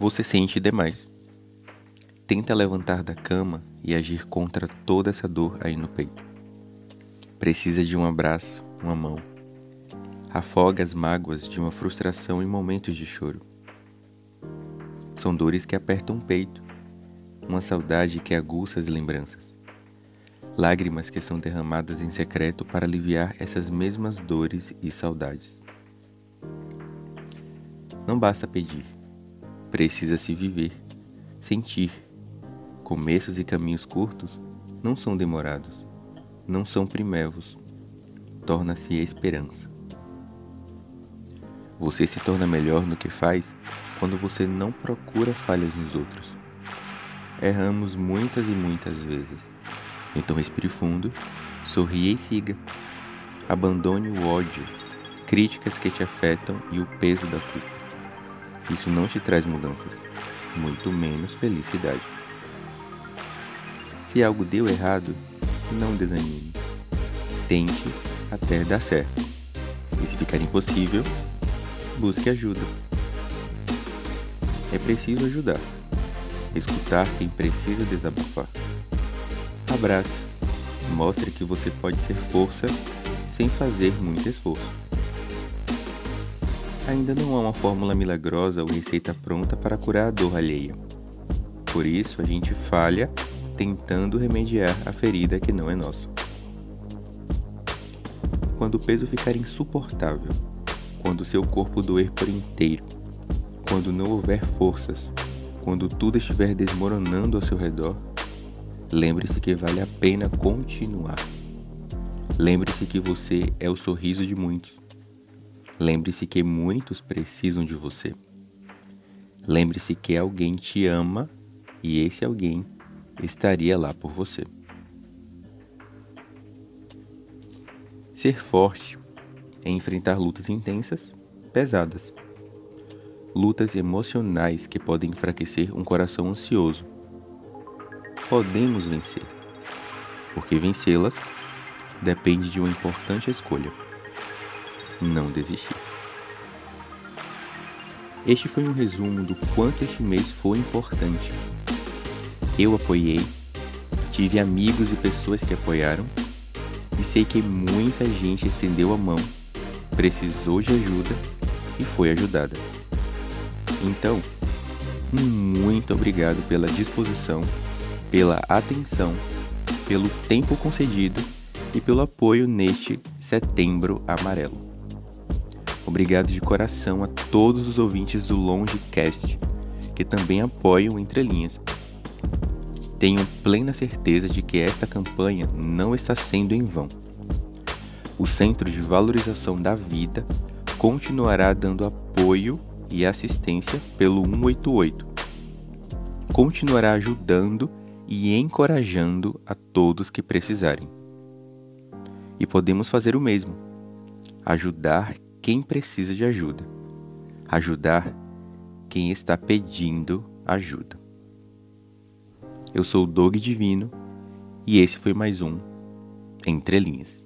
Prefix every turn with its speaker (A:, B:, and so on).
A: Você sente demais. Tenta levantar da cama e agir contra toda essa dor aí no peito. Precisa de um abraço, uma mão. Afoga as mágoas de uma frustração em momentos de choro. São dores que apertam o peito, uma saudade que aguça as lembranças. Lágrimas que são derramadas em secreto para aliviar essas mesmas dores e saudades. Não basta pedir Precisa-se viver, sentir. Começos e caminhos curtos não são demorados, não são primevos. Torna-se esperança. Você se torna melhor no que faz quando você não procura falhas nos outros. Erramos muitas e muitas vezes. Então respire fundo, sorria e siga. Abandone o ódio, críticas que te afetam e o peso da culpa. Isso não te traz mudanças, muito menos felicidade. Se algo deu errado, não desanime. Tente até dar certo. E se ficar impossível, busque ajuda. É preciso ajudar. Escutar quem precisa desabafar. Abrace. Mostre que você pode ser força sem fazer muito esforço. Ainda não há uma fórmula milagrosa ou receita pronta para curar a dor alheia. Por isso, a gente falha tentando remediar a ferida que não é nossa. Quando o peso ficar insuportável, quando seu corpo doer por inteiro, quando não houver forças, quando tudo estiver desmoronando ao seu redor, lembre-se que vale a pena continuar. Lembre-se que você é o sorriso de muitos Lembre-se que muitos precisam de você. Lembre-se que alguém te ama e esse alguém estaria lá por você. Ser forte é enfrentar lutas intensas, pesadas. Lutas emocionais que podem enfraquecer um coração ansioso. Podemos vencer, porque vencê-las depende de uma importante escolha não desistir. Este foi um resumo do quanto este mês foi importante. Eu apoiei, tive amigos e pessoas que apoiaram, e sei que muita gente estendeu a mão, precisou de ajuda e foi ajudada. Então, muito obrigado pela disposição, pela atenção, pelo tempo concedido e pelo apoio neste Setembro Amarelo. Obrigado de coração a todos os ouvintes do Longecast, que também apoiam Entre Linhas. Tenho plena certeza de que esta campanha não está sendo em vão. O Centro de Valorização da Vida continuará dando apoio e assistência pelo 188. Continuará ajudando e encorajando a todos que precisarem. E podemos fazer o mesmo: ajudar quem precisa de ajuda, ajudar quem está pedindo ajuda. Eu sou o Dog Divino e esse foi mais um Entre Linhas.